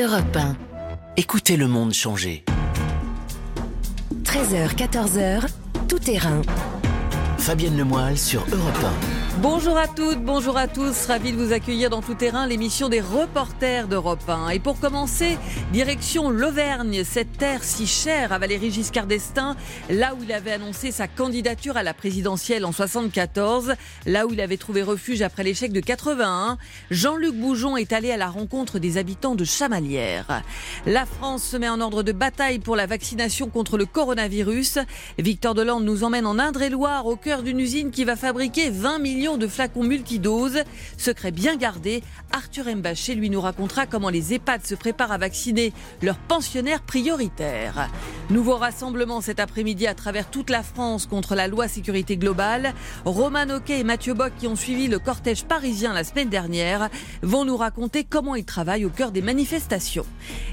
Europe 1. Écoutez le monde changer. 13h, 14h, tout terrain. Fabienne Lemoyle sur Europe 1. Bonjour à toutes, bonjour à tous. Ravi de vous accueillir dans Tout Terrain, l'émission des reporters d'Europe 1. Et pour commencer, direction l'Auvergne, cette terre si chère à Valéry Giscard d'Estaing, là où il avait annoncé sa candidature à la présidentielle en 74, là où il avait trouvé refuge après l'échec de 81. Jean-Luc Boujon est allé à la rencontre des habitants de Chamalières. La France se met en ordre de bataille pour la vaccination contre le coronavirus. Victor Delande nous emmène en Indre-et-Loire, au cœur d'une usine qui va fabriquer 20 millions de flacons multidoses. Secret bien gardé, Arthur Mbaché lui nous racontera comment les EHPAD se préparent à vacciner leurs pensionnaires prioritaires. Nouveau rassemblement cet après-midi à travers toute la France contre la loi sécurité globale. Roman Oquet et Mathieu Bock qui ont suivi le cortège parisien la semaine dernière vont nous raconter comment ils travaillent au cœur des manifestations.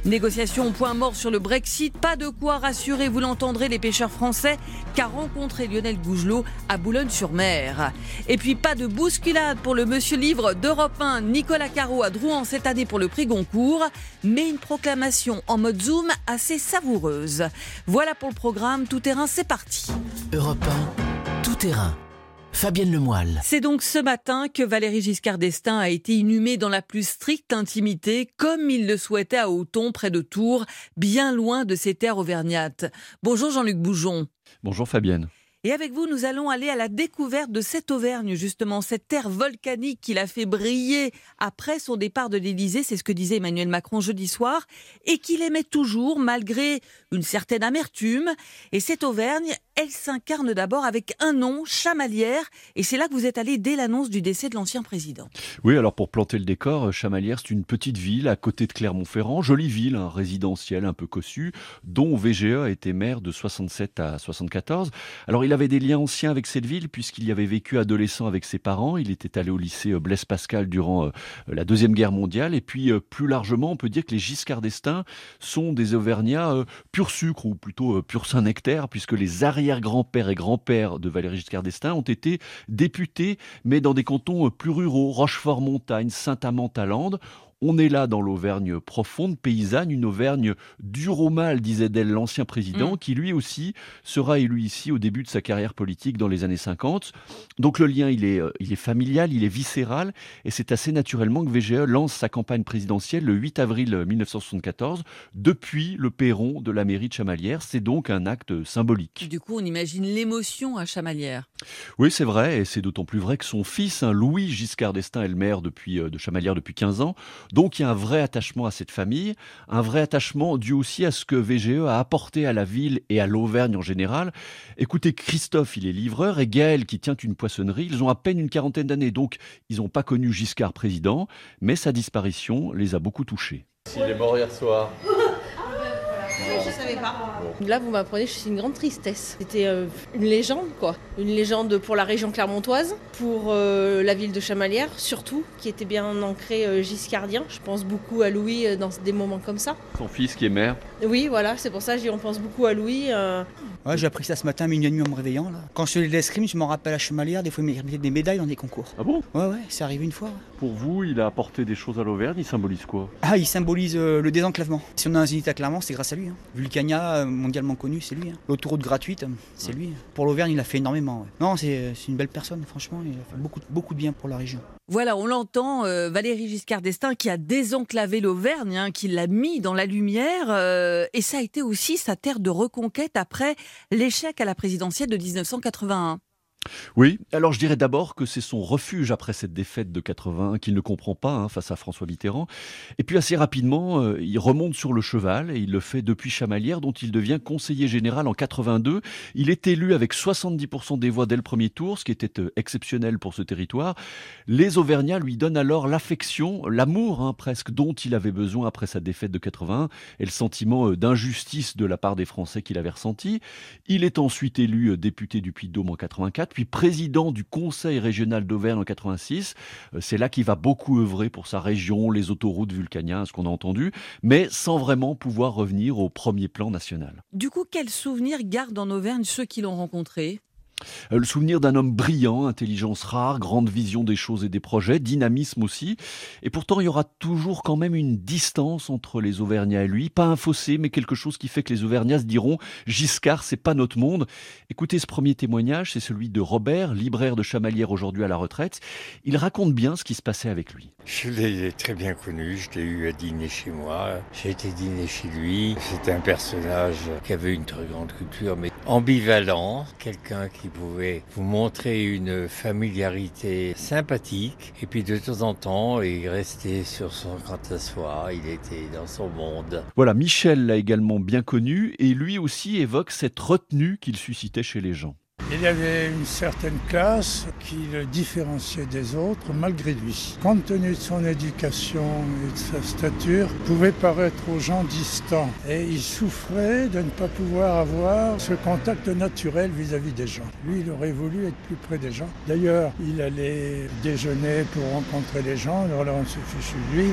Négociation au point mort sur le Brexit, pas de quoi rassurer, vous l'entendrez, les pêcheurs français qu'a rencontré Lionel Gougelot à Boulogne-sur-Mer. Et puis pas de bousculade pour le monsieur livre d'Europe 1 Nicolas Caro à Drouan cette année pour le prix Goncourt, mais une proclamation en mode zoom assez savoureuse. Voilà pour le programme Tout terrain, c'est parti. Europe 1, Tout terrain. Fabienne Lemoyle. C'est donc ce matin que Valéry Giscard d'Estaing a été inhumé dans la plus stricte intimité, comme il le souhaitait à Auton, près de Tours, bien loin de ses terres auvergnates. Bonjour Jean-Luc Boujon. Bonjour Fabienne. Et avec vous, nous allons aller à la découverte de cette Auvergne, justement, cette terre volcanique qu'il a fait briller après son départ de l'Élysée, c'est ce que disait Emmanuel Macron jeudi soir, et qu'il aimait toujours malgré une certaine amertume. Et cette Auvergne, elle s'incarne d'abord avec un nom, Chamalières, et c'est là que vous êtes allé dès l'annonce du décès de l'ancien président. Oui, alors pour planter le décor, Chamalières, c'est une petite ville à côté de Clermont-Ferrand, jolie ville, un résidentiel un peu cossu, dont VGE a été maire de 67 à 74. Alors il avait des liens anciens avec cette ville puisqu'il y avait vécu adolescent avec ses parents. Il était allé au lycée euh, Blaise Pascal durant euh, la Deuxième Guerre mondiale. Et puis euh, plus largement, on peut dire que les Giscard d'Estaing sont des Auvergnats pur sucre ou plutôt pur Saint-Nectaire puisque les arrière-grands-pères et grands-pères de Valéry Giscard d'Estaing ont été députés mais dans des cantons plus ruraux, Rochefort-Montagne, Saint-Amand-Talande. On est là dans l'Auvergne profonde, paysanne, une Auvergne dure au mal, disait d'elle l'ancien président, mm. qui lui aussi sera élu ici au début de sa carrière politique dans les années 50. Donc le lien, il est, euh, il est familial, il est viscéral, et c'est assez naturellement que VGE lance sa campagne présidentielle le 8 avril 1974, depuis le perron de la mairie de Chamalières. C'est donc un acte symbolique. Du coup, on imagine l'émotion à Chamalières. Oui, c'est vrai, et c'est d'autant plus vrai que son fils, hein, Louis Giscard d'Estaing, est le maire depuis, euh, de Chamalières depuis 15 ans. Donc il y a un vrai attachement à cette famille, un vrai attachement dû aussi à ce que VGE a apporté à la ville et à l'Auvergne en général. Écoutez, Christophe, il est livreur, et Gaël, qui tient une poissonnerie, ils ont à peine une quarantaine d'années, donc ils n'ont pas connu Giscard président, mais sa disparition les a beaucoup touchés. S'il est mort hier soir. Je savais pas. Là, vous m'apprenez, je suis une grande tristesse. C'était euh, une légende, quoi. Une légende pour la région clermontoise, pour euh, la ville de Chamalières, surtout, qui était bien ancré euh, giscardien. Je pense beaucoup à Louis dans des moments comme ça. Son fils qui est maire Oui, voilà, c'est pour ça qu'on pense beaucoup à Louis. Ouais, j'ai appris ça ce matin à minuit en me réveillant. Là. Quand je fais l'escrime, je m'en rappelle à Chamalières, des fois il mettait des médailles dans des concours. Ah bon? Ouais, ouais, c'est arrivé une fois. Pour vous, il a apporté des choses à l'Auvergne, il symbolise quoi? Ah, il symbolise le désenclavement. Si on a un zénith à Clermont, c'est grâce à lui. Hein. Vulcania, mondialement connu, c'est lui. Hein. L'autoroute gratuite, c'est lui. Pour l'Auvergne, il a fait énormément. Non, c'est une belle personne, franchement. Il a fait beaucoup, beaucoup de bien pour la région. Voilà, on l'entend, euh, Valérie Giscard d'Estaing qui a désenclavé l'Auvergne, hein, qui l'a mis dans la lumière, euh, et ça a été aussi sa terre de reconquête après l'échec à la présidentielle de 1981. Oui, alors je dirais d'abord que c'est son refuge après cette défaite de 80 qu'il ne comprend pas hein, face à François Mitterrand. Et puis assez rapidement, euh, il remonte sur le cheval et il le fait depuis Chamalières dont il devient conseiller général en 82. Il est élu avec 70% des voix dès le premier tour, ce qui était euh, exceptionnel pour ce territoire. Les Auvergnats lui donnent alors l'affection, l'amour hein, presque dont il avait besoin après sa défaite de 81 et le sentiment euh, d'injustice de la part des Français qu'il avait ressenti. Il est ensuite élu député du Puy-de-Dôme en 84 puis président du Conseil régional d'Auvergne en 86. Euh, c'est là qu'il va beaucoup œuvrer pour sa région, les autoroutes vulcaniennes, ce qu'on a entendu, mais sans vraiment pouvoir revenir au premier plan national. Du coup, quels souvenirs gardent en Auvergne ceux qui l'ont rencontré? Le souvenir d'un homme brillant, intelligence rare, grande vision des choses et des projets, dynamisme aussi. Et pourtant, il y aura toujours quand même une distance entre les Auvergnats et lui. Pas un fossé, mais quelque chose qui fait que les Auvergnats se diront Giscard, c'est pas notre monde. Écoutez ce premier témoignage, c'est celui de Robert, libraire de Chamalières aujourd'hui à la retraite. Il raconte bien ce qui se passait avec lui. Je l'ai très bien connu, je l'ai eu à dîner chez moi, j'ai été dîner chez lui. C'était un personnage qui avait une très grande culture, mais ambivalent, quelqu'un qui pouvait vous montrer une familiarité sympathique, et puis de temps en temps, il restait sur son grand asseoir, il était dans son monde. Voilà, Michel l'a également bien connu, et lui aussi évoque cette retenue qu'il suscitait chez les gens. Il y avait une certaine classe qui le différenciait des autres malgré lui. Compte tenu de son éducation et de sa stature, pouvait paraître aux gens distants. Et il souffrait de ne pas pouvoir avoir ce contact naturel vis-à-vis des gens. Lui, il aurait voulu être plus près des gens. D'ailleurs, il allait déjeuner pour rencontrer les gens, alors là, on se fichu de lui.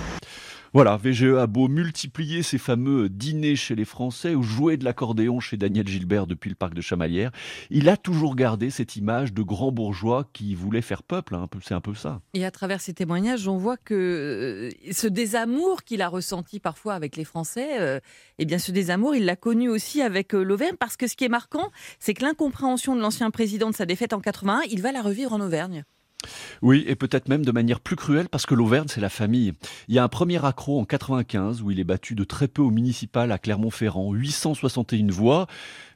Voilà, VGE a beau multiplier ses fameux dîners chez les Français ou jouer de l'accordéon chez Daniel Gilbert depuis le parc de Chamalières, il a toujours gardé cette image de grand bourgeois qui voulait faire peuple. Hein, c'est un peu ça. Et à travers ces témoignages, on voit que euh, ce désamour qu'il a ressenti parfois avec les Français, euh, eh bien ce désamour, il l'a connu aussi avec euh, l'Auvergne, parce que ce qui est marquant, c'est que l'incompréhension de l'ancien président de sa défaite en 81, il va la revivre en Auvergne. Oui, et peut-être même de manière plus cruelle parce que l'Auvergne, c'est la famille. Il y a un premier accro en 95 où il est battu de très peu au municipal à Clermont-Ferrand, 861 voix.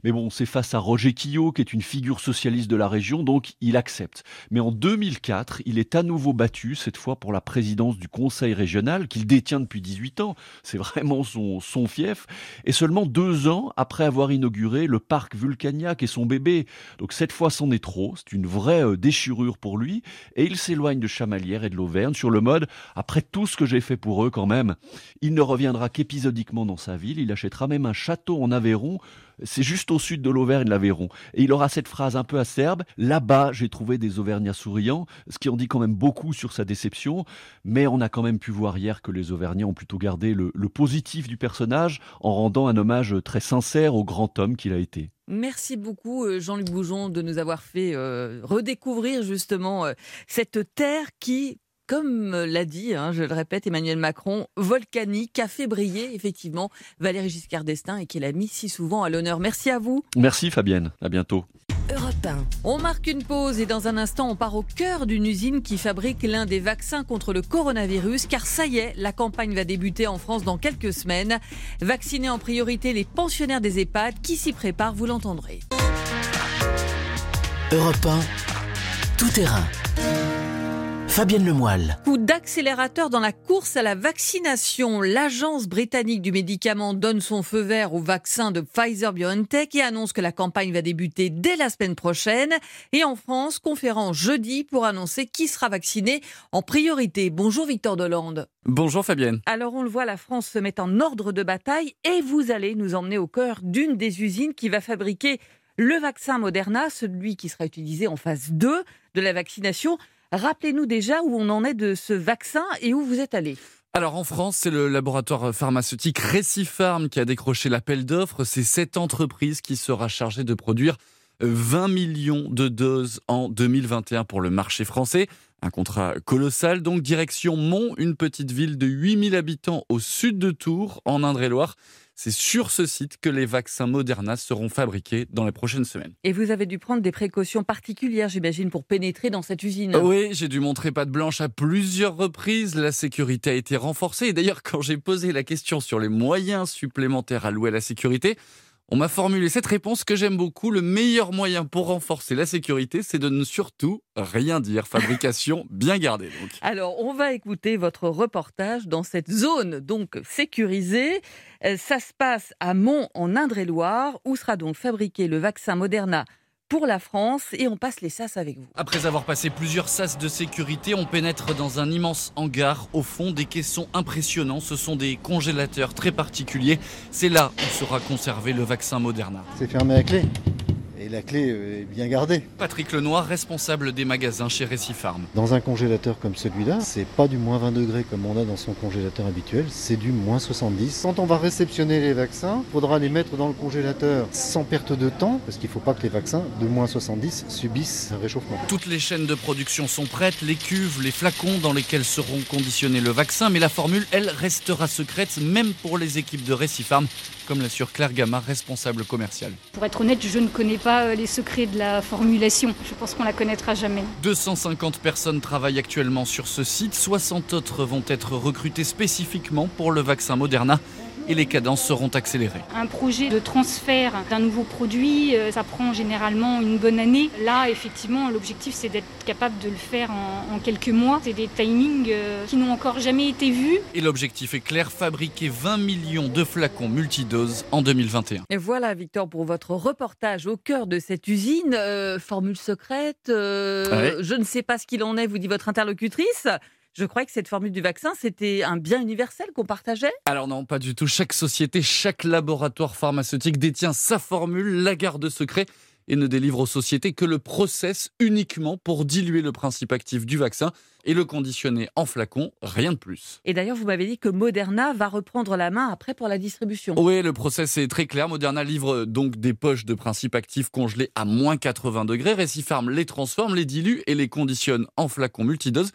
Mais bon, c'est face à Roger Quillot, qui est une figure socialiste de la région, donc il accepte. Mais en 2004, il est à nouveau battu, cette fois pour la présidence du conseil régional, qu'il détient depuis 18 ans. C'est vraiment son, fief. Et seulement deux ans après avoir inauguré le parc Vulcania, qui est son bébé. Donc cette fois, c'en est trop. C'est une vraie euh, déchirure pour lui. Et il s'éloigne de Chamalières et de l'Auvergne sur le mode, après tout ce que j'ai fait pour eux quand même, il ne reviendra qu'épisodiquement dans sa ville. Il achètera même un château en Aveyron c'est juste au sud de l'Auvergne, l'Aveyron. Et il aura cette phrase un peu acerbe. Là-bas, j'ai trouvé des Auvergnats souriants, ce qui en dit quand même beaucoup sur sa déception. Mais on a quand même pu voir hier que les Auvergnats ont plutôt gardé le, positif du personnage en rendant un hommage très sincère au grand homme qu'il a été. Merci beaucoup euh, Jean-Luc Boujon de nous avoir fait euh, redécouvrir justement euh, cette terre qui comme l'a dit, hein, je le répète, Emmanuel Macron, volcanique, a fait briller effectivement Valérie Giscard d'Estaing et qu'il a mis si souvent à l'honneur. Merci à vous. Merci Fabienne, à bientôt. Europe On marque une pause et dans un instant, on part au cœur d'une usine qui fabrique l'un des vaccins contre le coronavirus, car ça y est, la campagne va débuter en France dans quelques semaines. Vacciner en priorité les pensionnaires des EHPAD qui s'y préparent, vous l'entendrez. Europe 1, tout terrain. Fabienne Lemoyle. Coup d'accélérateur dans la course à la vaccination. L'agence britannique du médicament donne son feu vert au vaccin de Pfizer BioNTech et annonce que la campagne va débuter dès la semaine prochaine. Et en France, conférence jeudi pour annoncer qui sera vacciné en priorité. Bonjour Victor Dolande. Bonjour Fabienne. Alors on le voit, la France se met en ordre de bataille et vous allez nous emmener au cœur d'une des usines qui va fabriquer le vaccin Moderna, celui qui sera utilisé en phase 2 de la vaccination. Rappelez-nous déjà où on en est de ce vaccin et où vous êtes allé. Alors en France, c'est le laboratoire pharmaceutique Recipharm qui a décroché l'appel d'offres. C'est cette entreprise qui sera chargée de produire 20 millions de doses en 2021 pour le marché français. Un contrat colossal, donc direction Mont, une petite ville de 8000 habitants au sud de Tours, en Indre-et-Loire. C'est sur ce site que les vaccins Moderna seront fabriqués dans les prochaines semaines. Et vous avez dû prendre des précautions particulières, j'imagine, pour pénétrer dans cette usine. Oui, j'ai dû montrer patte blanche à plusieurs reprises. La sécurité a été renforcée. Et d'ailleurs, quand j'ai posé la question sur les moyens supplémentaires alloués à la sécurité, on m'a formulé cette réponse que j'aime beaucoup. Le meilleur moyen pour renforcer la sécurité, c'est de ne surtout rien dire. Fabrication bien gardée. Alors, on va écouter votre reportage dans cette zone donc sécurisée. Euh, ça se passe à Mont en Indre-et-Loire, où sera donc fabriqué le vaccin Moderna pour la France et on passe les sas avec vous. Après avoir passé plusieurs sas de sécurité, on pénètre dans un immense hangar. Au fond, des caissons impressionnants. Ce sont des congélateurs très particuliers. C'est là où sera conservé le vaccin Moderna. C'est fermé à clé? Et la clé est bien gardée. Patrick Lenoir, responsable des magasins chez Récifarm. Dans un congélateur comme celui-là, c'est pas du moins 20 degrés comme on a dans son congélateur habituel, c'est du moins 70. Quand on va réceptionner les vaccins, il faudra les mettre dans le congélateur sans perte de temps, parce qu'il ne faut pas que les vaccins de moins 70 subissent un réchauffement. Toutes les chaînes de production sont prêtes, les cuves, les flacons dans lesquels seront conditionnés le vaccin, mais la formule, elle, restera secrète, même pour les équipes de Récifarm, comme l'assure Claire Gamma, responsable commerciale. Pour être honnête, je ne connais euh, les secrets de la formulation. Je pense qu'on la connaîtra jamais. 250 personnes travaillent actuellement sur ce site, 60 autres vont être recrutées spécifiquement pour le vaccin Moderna et les cadences seront accélérées. Un projet de transfert d'un nouveau produit, euh, ça prend généralement une bonne année. Là, effectivement, l'objectif, c'est d'être capable de le faire en, quelques mois. C'est des timings euh, qui n'ont encore jamais été vus. Et l'objectif est clair, fabriquer 20 millions de flacons multidoses en 2021. Et voilà, Victor, pour votre reportage au cœur de cette usine. Euh, formule secrète, je ne sais pas ce qu'il en est, vous dit votre interlocutrice. Je croyais que cette formule du vaccin, c'était un bien universel qu'on partageait? Alors non, pas du tout. Chaque société, chaque laboratoire pharmaceutique détient sa formule, la garde secret, et ne délivre aux sociétés que le process uniquement pour diluer le principe actif du vaccin et le conditionner en flacon, rien de plus. Et d'ailleurs, vous m'avez dit que Moderna va reprendre la main après pour la distribution. Oui, le process est très clair. Moderna livre donc des poches de principe actif congelées à moins 80 degrés. Récifarm les transforme, les dilue et les conditionne en flacons multidoses.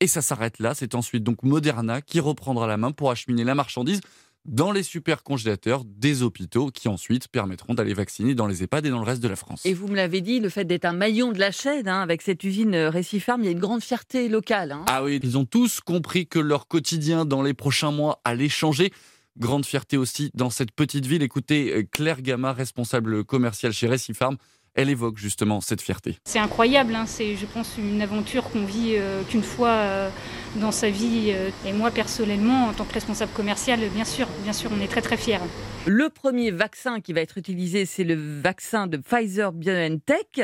Et ça s'arrête là. C'est ensuite donc Moderna qui reprendra la main pour acheminer la marchandise dans les super congélateurs des hôpitaux qui ensuite permettront d'aller vacciner dans les EHPAD et dans le reste de la France. Et vous me l'avez dit, le fait d'être un maillon de la chaîne hein, avec cette usine euh, Récifarm, il y a une grande fierté locale. Hein. Ah oui, ils ont tous compris que leur quotidien dans les prochains mois allait changer. Grande fierté aussi dans cette petite ville. Écoutez euh, Claire Gamma, responsable commercial chez Récifarm elle évoque justement cette fierté. C'est incroyable, hein. c'est je pense une aventure qu'on vit euh, qu'une fois euh, dans sa vie. Euh. et moi personnellement, en tant que responsable commercial, bien sûr, bien sûr, on est très très fiers. Le premier vaccin qui va être utilisé, c'est le vaccin de Pfizer BioNTech.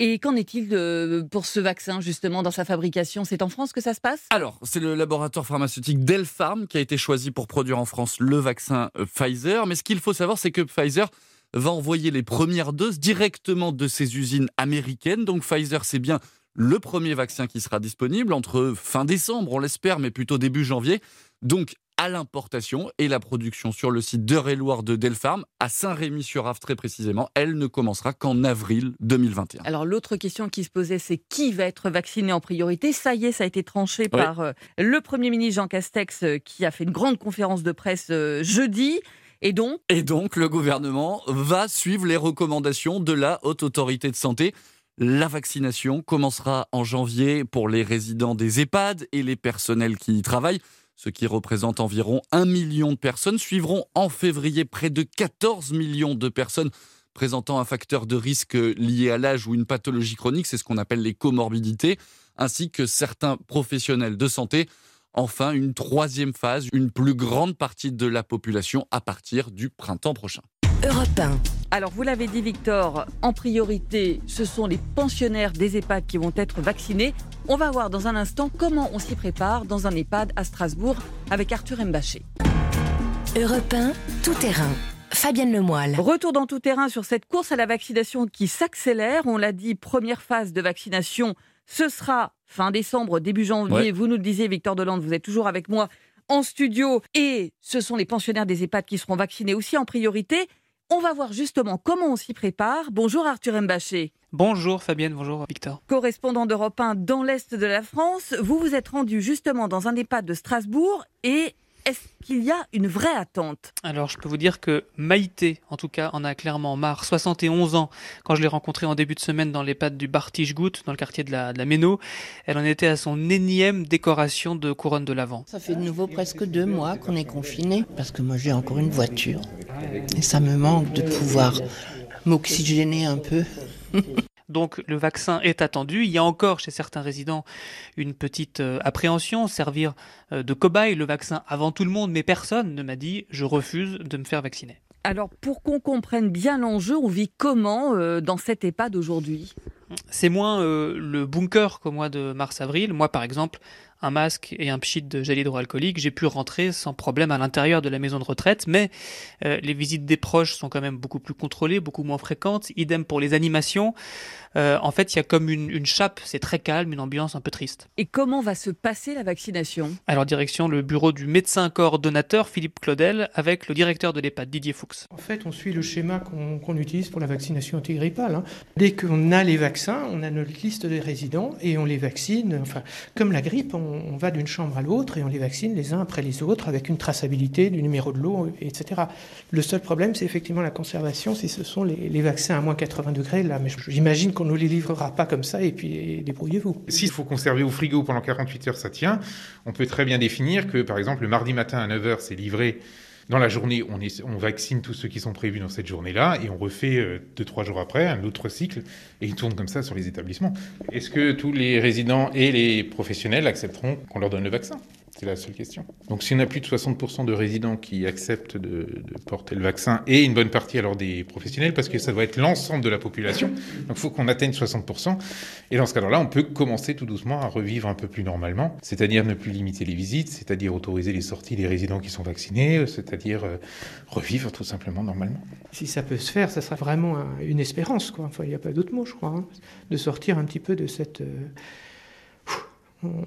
Et qu'en est-il pour ce vaccin, justement, dans sa fabrication? C'est en France que ça se passe? Alors, c'est le laboratoire pharmaceutique Delpharm qui a été choisi pour produire en France le vaccin Pfizer. Mais ce qu'il faut savoir, c'est que Pfizer va envoyer les premières doses directement de ces usines américaines. Donc Pfizer, c'est bien le premier vaccin qui sera disponible entre fin décembre, on l'espère, mais plutôt début janvier. Donc à l'importation et la production sur le site d'Eure-et-Loire de Delpharm, à Saint-Rémy-sur-Ave très précisément, elle ne commencera qu'en avril 2021. Alors l'autre question qui se posait, c'est qui va être vacciné en priorité? Ça y est, ça a été tranché par euh, le Premier ministre Jean Castex euh, qui a fait une grande conférence de presse euh, jeudi. Et donc? Le gouvernement va suivre les recommandations de la Haute Autorité de Santé. La vaccination commencera en janvier pour les résidents des EHPAD et les personnels qui y travaillent, ce qui représente environ un million de personnes. Suivront en février près de 14 millions de personnes présentant un facteur de risque lié à l'âge ou une pathologie chronique, c'est ce qu'on appelle les comorbidités, ainsi que certains professionnels de santé enfin une troisième phase, une plus grande partie de la population à partir du printemps prochain. Europe 1. Alors, vous l'avez dit, Victor, en priorité, ce sont les pensionnaires des EHPAD qui vont être vaccinés. On va voir dans un instant comment on s'y prépare dans un EHPAD à Strasbourg avec Arthur Mbaché. Europe 1, tout terrain. Fabienne Lemoyle. Retour dans tout terrain sur cette course à la vaccination qui s'accélère. On l'a dit, première phase de vaccination ce sera fin décembre, début janvier. Vous nous le disiez, Victor Delande, vous êtes toujours avec moi en studio. Et ce sont les pensionnaires des EHPAD qui seront vaccinés aussi en priorité. On va voir justement comment on s'y prépare. Bonjour Arthur Mbaché. Bonjour Fabienne, bonjour Victor. Correspondant d'Europe 1 dans l'Est de la France, vous vous êtes rendu justement dans un EHPAD de Strasbourg et est-ce qu'il y a une vraie attente? Alors, je peux vous dire que Maïté, en tout cas, en a clairement marre. 71 ans, quand je l'ai rencontrée en début de semaine dans les pattes du Bartichgout, dans le quartier de la, de la Méno, elle en était à son énième décoration de couronne de l'Avent. Ça fait de nouveau presque deux mois qu'on est confiné, parce que moi j'ai encore une voiture. Et ça me manque de pouvoir m'oxygéner un peu. Donc le vaccin est attendu. Il y a encore chez certains résidents une petite euh, appréhension, servir euh, de cobaye le vaccin avant tout le monde, mais personne ne m'a dit je refuse de me faire vacciner. Alors pour qu'on comprenne bien l'enjeu, on vit comment euh, dans cet EHPAD aujourd'hui? C'est moins le bunker qu'au mois de mars-avril. Moi par exemple, un masque et un pchit de gel hydroalcoolique, j'ai pu rentrer sans problème à l'intérieur de la maison de retraite. Mais euh, les visites des proches sont quand même beaucoup plus contrôlées, beaucoup moins fréquentes. Idem pour les animations. Euh, en fait, il y a comme une, une chape, c'est très calme, une ambiance un peu triste. Et comment va se passer la vaccination? Alors, direction le bureau du médecin coordonnateur Philippe Claudel avec le directeur de l'EHPAD Didier Fuchs. En fait, on suit le schéma qu'on utilise pour la vaccination antigrippale. Hein. Dès qu'on a les vaccins, on a notre liste des résidents et on les vaccine. Enfin, comme la grippe, on, on va d'une chambre à l'autre et on les vaccine les uns après les autres avec une traçabilité du numéro de l'eau, etc. Le seul problème, c'est effectivement la conservation, si ce sont les, vaccins à moins 80 degrés. Là, mais j'imagine qu'on ne les livrera pas comme ça et puis débrouillez-vous. S'il faut conserver au frigo pendant 48 heures, ça tient. On peut très bien définir que, par exemple, le mardi matin à 9h, c'est livré. Dans la journée, on, vaccine tous ceux qui sont prévus dans cette journée-là et on refait euh, deux, trois jours après un autre cycle et il tourne comme ça sur les établissements. Est-ce que tous les résidents et les professionnels accepteront qu'on leur donne le vaccin? C'est la seule question. Donc si on a plus de 60% de résidents qui acceptent de, porter le vaccin et une bonne partie alors des professionnels, parce que ça doit être l'ensemble de la population, donc il faut qu'on atteigne 60%. Et dans ce cadre-là, on peut commencer tout doucement à revivre un peu plus normalement, c'est-à-dire ne plus limiter les visites, c'est-à-dire autoriser les sorties des résidents qui sont vaccinés, c'est-à-dire euh, revivre tout simplement normalement. Si ça peut se faire, ça sera vraiment un, une espérance, quoi. Il n'y a pas d'autre mot, je crois, hein, de sortir un petit peu de cette... Euh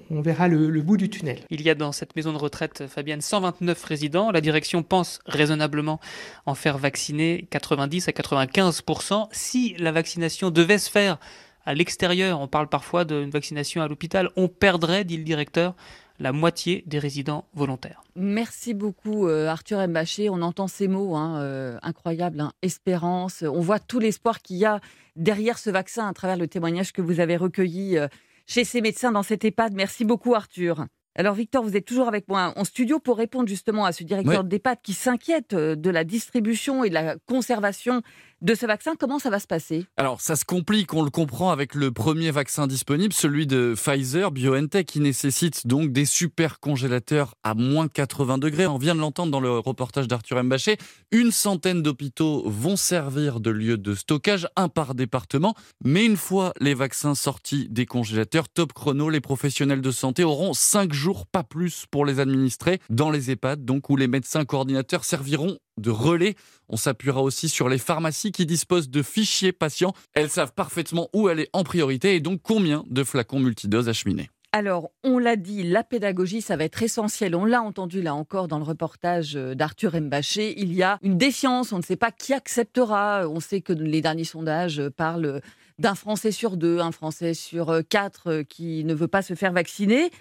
on verra le, le, bout du tunnel. Il y a dans cette maison de retraite, Fabienne, 129 résidents. La direction pense raisonnablement en faire vacciner 90 à 95% Si la vaccination devait se faire à l'extérieur, on parle parfois d'une vaccination à l'hôpital, on perdrait, dit le directeur, la moitié des résidents volontaires. Merci beaucoup euh, Arthur Mbaché. On entend ces mots hein, euh, incroyables, hein, espérance. On voit tout l'espoir qu'il y a derrière ce vaccin à travers le témoignage que vous avez recueilli. Euh, chez ces médecins dans cette EHPAD. Merci beaucoup Arthur. Alors Victor, vous êtes toujours avec moi en studio pour répondre justement à ce directeur oui. d'EHPAD qui s'inquiète de la distribution et de la conservation de ce vaccin. Comment ça va se passer? Alors ça se complique, on le comprend avec le premier vaccin disponible, celui de Pfizer BioNTech, qui nécessite donc des super congélateurs à moins 80 degrés. On vient de l'entendre dans le reportage d'Arthur Mbaché. Une centaine d'hôpitaux vont servir de lieu de stockage, un par département. Mais une fois les vaccins sortis des congélateurs, top chrono, les professionnels de santé auront 5 jours, pas plus, pour les administrer dans les EHPAD, donc où les médecins coordinateurs serviront de relais. On s'appuiera aussi sur les pharmacies qui disposent de fichiers patients. Elles savent parfaitement où aller en priorité et donc combien de flacons multidoses acheminer. Alors, on l'a dit, la pédagogie, ça va être essentiel. On l'a entendu là encore dans le reportage d'Arthur Mbaché. Il y a une défiance, on ne sait pas qui acceptera. On sait que les derniers sondages parlent d'un Français sur deux, un Français sur quatre qui ne veut pas se faire vacciner.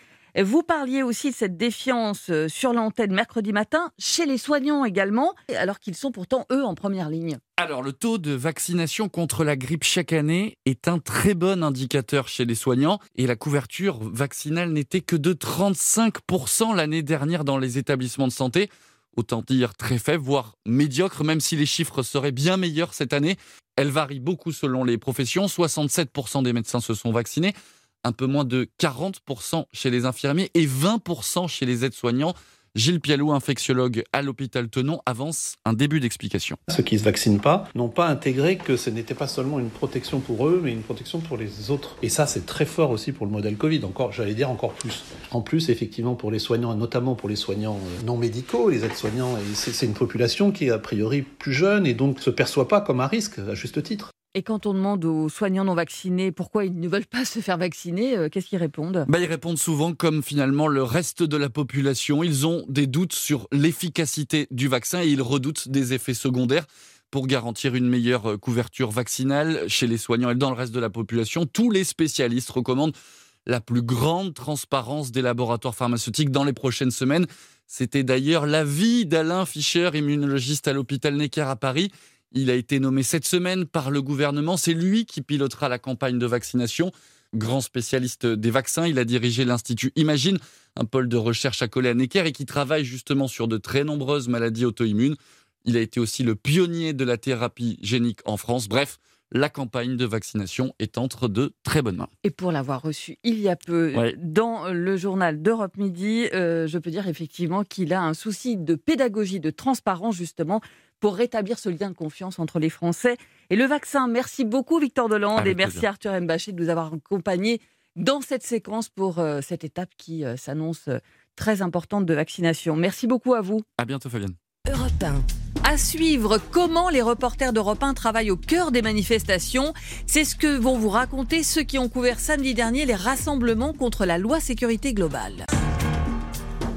Vous parliez aussi de cette défiance sur l'antenne mercredi matin, chez les soignants également, alors qu'ils sont pourtant, eux, en première ligne. Alors, le taux de vaccination contre la grippe chaque année est un très bon indicateur chez les soignants et la couverture vaccinale n'était que de 35% l'année dernière dans les établissements de santé. Autant dire très faible, voire médiocre, même si les chiffres seraient bien meilleurs cette année. Elle varie beaucoup selon les professions. 67% des médecins se sont vaccinés un peu moins de 40% chez les infirmiers et 20% chez les aides-soignants. Gilles Pialou, infectiologue à l'hôpital Tenon, avance un début d'explication. Ceux qui ne se vaccinent pas n'ont pas intégré que ce n'était pas seulement une protection pour eux, mais une protection pour les autres. Et ça, c'est très fort aussi pour le modèle Covid, encore, j'allais dire encore plus. En plus, effectivement, pour les soignants, et notamment pour les soignants non médicaux, les aides-soignants, c'est une population qui est a priori plus jeune et donc ne se perçoit pas comme à risque, à juste titre. Et quand on demande aux soignants non vaccinés pourquoi ils ne veulent pas se faire vacciner, euh, qu'est-ce qu'ils répondent? Bah, Ils répondent souvent comme finalement le reste de la population. Ils ont des doutes sur l'efficacité du vaccin et ils redoutent des effets secondaires. Pour garantir une meilleure couverture vaccinale chez les soignants et dans le reste de la population, tous les spécialistes recommandent la plus grande transparence des laboratoires pharmaceutiques dans les prochaines semaines. C'était d'ailleurs l'avis d'Alain Fischer, immunologiste à l'hôpital Necker à Paris. Il a été nommé cette semaine par le gouvernement. C'est lui qui pilotera la campagne de vaccination. Grand spécialiste des vaccins, il a dirigé l'Institut Imagine, un pôle de recherche accolé à Necker et qui travaille justement sur de très nombreuses maladies auto-immunes. Il a été aussi le pionnier de la thérapie génique en France. Bref, la campagne de vaccination est entre de très bonnes mains. Et pour l'avoir reçu il y a peu ouais. dans le journal d'Europe Midi, euh, je peux dire effectivement qu'il a un souci de pédagogie, de transparence justement pour rétablir ce lien de confiance entre les Français et le vaccin. Merci beaucoup Victor Delande Avec et merci plaisir. Arthur Mbaché de nous avoir accompagnés dans cette séquence pour euh, cette étape qui euh, s'annonce euh, très importante de vaccination. Merci beaucoup à vous. À bientôt, Fabienne. Europe 1. À suivre, comment les reporters d'Europe 1 travaillent au cœur des manifestations. C'est ce que vont vous raconter ceux qui ont couvert samedi dernier les rassemblements contre la loi sécurité globale.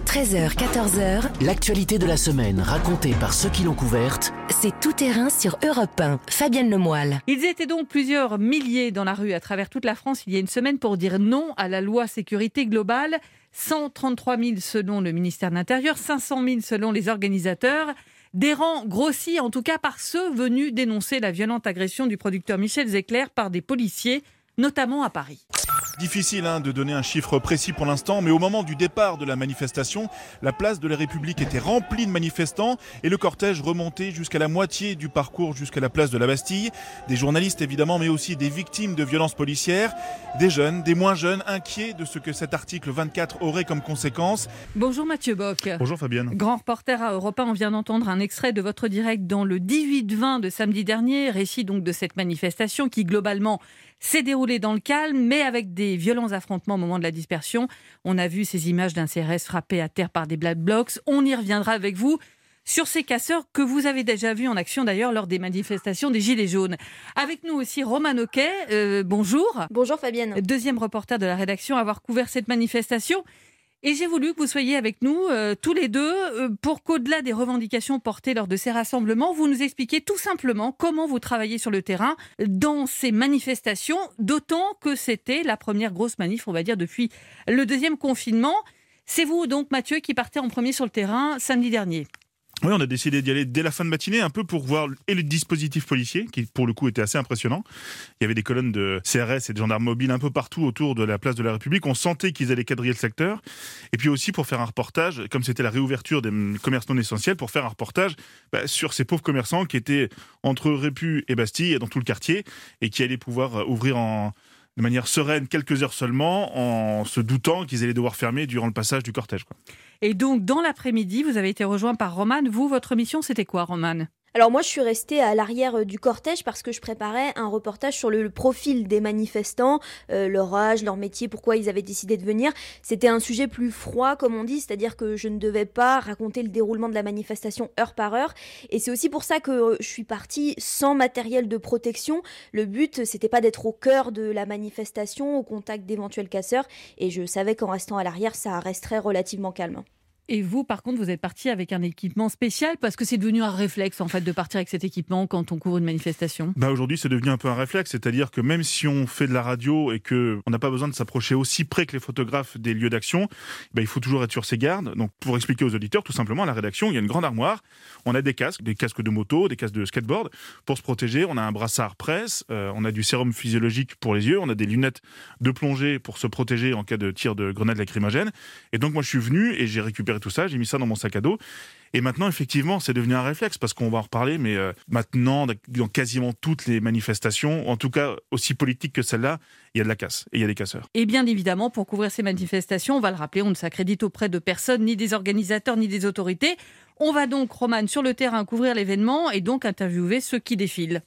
13h, 14h, L'actualité de la semaine racontée par ceux qui l'ont couverte. c'est tout terrain sur Europe 1. Fabienne Lemoyle. Ils étaient donc plusieurs milliers dans la rue à travers toute la France il y a une semaine pour dire non à la loi sécurité globale. 133 000 selon le ministère de l'Intérieur, 500 000 selon les organisateurs. Des rangs grossis en tout cas par ceux venus dénoncer la violente agression du producteur Michel Zecler par des policiers, notamment à Paris. Difficile hein, de donner un chiffre précis pour l'instant, mais au moment du départ de la manifestation, la place de la République était remplie de manifestants et le cortège remontait jusqu'à la moitié du parcours jusqu'à la place de la Bastille. Des journalistes évidemment, mais aussi des victimes de violences policières, des jeunes, des moins jeunes, inquiets de ce que cet article 24 aurait comme conséquence. Bonjour Mathieu Bock. Bonjour Fabienne. Grand reporter à Europe 1, on vient d'entendre un extrait de votre direct dans le 18-20 de samedi dernier, récit donc de cette manifestation qui globalement s'est déroulée dans le calme, mais avec des violents affrontements au moment de la dispersion. On a vu ces images d'un CRS frappé à terre par des black blocs. On y reviendra avec vous sur ces casseurs que vous avez déjà vus en action d'ailleurs lors des manifestations des Gilets jaunes. Avec nous aussi Roman Oquet, euh, bonjour. Bonjour Fabienne. Deuxième reporter de la rédaction à avoir couvert cette manifestation. Et j'ai voulu que vous soyez avec nous euh, tous les deux euh, pour qu'au-delà des revendications portées lors de ces rassemblements, vous nous expliquiez tout simplement comment vous travaillez sur le terrain dans ces manifestations, d'autant que c'était la première grosse manif, on va dire, depuis le deuxième confinement. C'est vous donc, Mathieu, qui partez en premier sur le terrain samedi dernier. Oui, on a décidé d'y aller dès la fin de matinée, un peu pour voir et le dispositif policier, qui pour le coup était assez impressionnant. Il y avait des colonnes de CRS et de gendarmes mobiles un peu partout autour de la place de la République. On sentait qu'ils allaient quadriller le secteur. Et puis aussi pour faire un reportage, comme c'était la réouverture des commerces non essentiels, pour faire un reportage bah, sur ces pauvres commerçants qui étaient entre Répu et Bastille dans tout le quartier et qui allaient pouvoir euh, ouvrir de manière sereine quelques heures seulement en se doutant qu'ils allaient devoir fermer durant le passage du cortège. Et donc, dans l'après-midi, vous avez été rejoint par Roman. Vous, votre mission, c'était quoi, Roman Alors moi je suis restée à l'arrière euh, du cortège parce que je préparais un reportage sur le, profil des manifestants, euh, leur âge, leur métier, pourquoi ils avaient décidé de venir. C'était un sujet plus froid comme on dit, c'est-à-dire que je ne devais pas raconter le déroulement de la manifestation heure par heure. Et c'est aussi pour ça que euh, je suis partie sans matériel de protection. Le but c'était pas d'être au cœur de la manifestation, au contact d'éventuels casseurs. Et je savais qu'en restant à l'arrière ça resterait relativement calme. Et vous, par contre, vous êtes parti avec un équipement spécial parce que c'est devenu un réflexe, en fait, de partir avec cet équipement quand on couvre une manifestation. Bah aujourd'hui, c'est devenu un peu un réflexe, c'est-à-dire que même si on fait de la radio et que on n'a pas besoin de s'approcher aussi près que les photographes des lieux d'action, bah, il faut toujours être sur ses gardes. Donc, pour expliquer aux auditeurs, tout simplement, à la rédaction, il y a une grande armoire. On a des casques, des casques de moto, des casques de skateboard pour se protéger. On a un brassard presse, euh, on a du sérum physiologique pour les yeux, on a des lunettes de plongée pour se protéger en cas de tir de grenade lacrymogène. Et donc, moi, je suis venu et j'ai récupéré tout ça, j'ai mis ça dans mon sac à dos. Et maintenant, effectivement, c'est devenu un réflexe parce qu'on va en reparler, mais euh, maintenant, dans quasiment toutes les manifestations, en tout cas aussi politiques que celle-là, il y a de la casse et il y a des casseurs. Et bien évidemment, pour couvrir ces manifestations, on va le rappeler, on ne s'accrédite auprès de personne, ni des organisateurs, ni des autorités. On va donc, Roman, sur le terrain, couvrir l'événement et donc interviewer ceux qui défilent.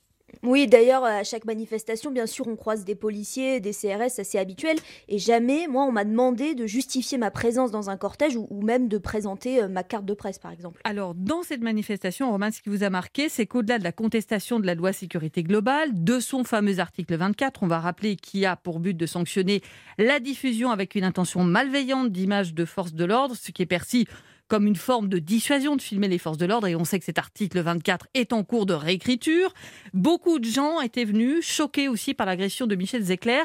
Oui, d'ailleurs, à chaque manifestation, bien sûr, on croise des policiers, des CRS, assez habituel. Et jamais, moi, on m'a demandé de justifier ma présence dans un cortège ou, même de présenter euh, ma carte de presse, par exemple. Alors, dans cette manifestation, Romain, ce qui vous a marqué, c'est qu'au-delà de la contestation de la loi sécurité globale, de son fameux article 24, on va rappeler qui a pour but de sanctionner la diffusion avec une intention malveillante d'images de forces de l'ordre, ce qui est perçu comme une forme de dissuasion de filmer les forces de l'ordre. Et on sait que cet article 24 est en cours de réécriture. Beaucoup de gens étaient venus, choqués aussi par l'agression de Michel Zecler,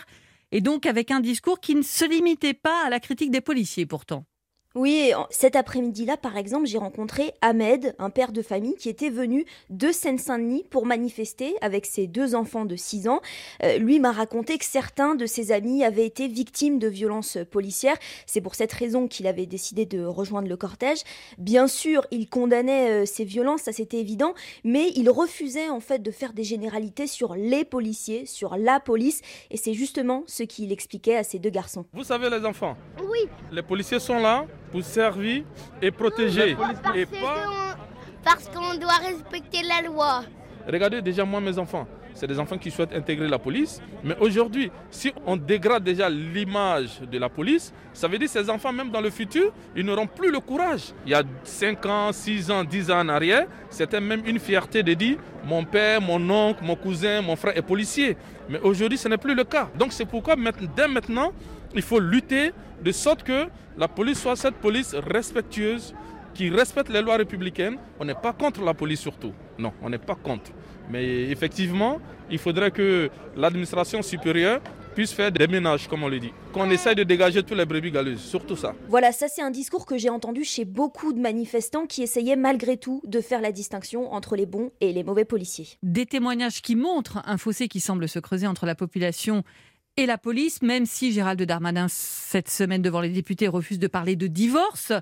et donc avec un discours qui ne se limitait pas à la critique des policiers pourtant. Oui, en- cet après-midi-là, par exemple, j'ai rencontré Ahmed, un père de famille qui était venu de Seine-Saint-Denis pour manifester avec ses deux enfants de 6 ans. Euh, lui m'a raconté que certains de ses amis avaient été victimes de violences policières. C'est pour cette raison qu'il avait décidé de rejoindre le cortège. Bien sûr, il condamnait euh, ces violences, ça c'était évident, mais il refusait en fait de faire des généralités sur les policiers, sur la police, et c'est justement ce qu'il expliquait à ces deux garçons. Vous savez les enfants Oui. Les policiers sont là pour servir et protéger. Parce Et parce qu'on doit respecter la loi. Regardez déjà moi mes enfants. c'est des enfants qui souhaitent intégrer la police. Mais aujourd'hui, si on dégrade déjà l'image de la police, ça veut dire que ces enfants, même dans le futur, ils n'auront plus le courage. Il y a 5 ans, 6 ans, 10 ans en arrière, c'était même une fierté de dire mon père, mon oncle, mon cousin, mon frère est policier. Mais aujourd'hui, ce n'est plus le cas. Donc c'est pourquoi dès maintenant, il faut lutter de sorte que la police soit cette police respectueuse, qui respecte les lois républicaines. On n'est pas contre la police surtout. Non, on n'est pas contre. Mais effectivement, il faudrait que l'administration supérieure puisse faire des ménages, comme on le dit. Qu'on essaye de dégager tous les brebis galeuses, surtout ça. Voilà, ça c'est un discours que j'ai entendu chez beaucoup de manifestants qui essayaient malgré tout de faire la distinction entre les bons et les mauvais policiers. Des témoignages qui montrent un fossé qui semble se creuser entre la population et la police, même si Gérald Darmanin, cette semaine devant les députés, refuse de parler de divorce.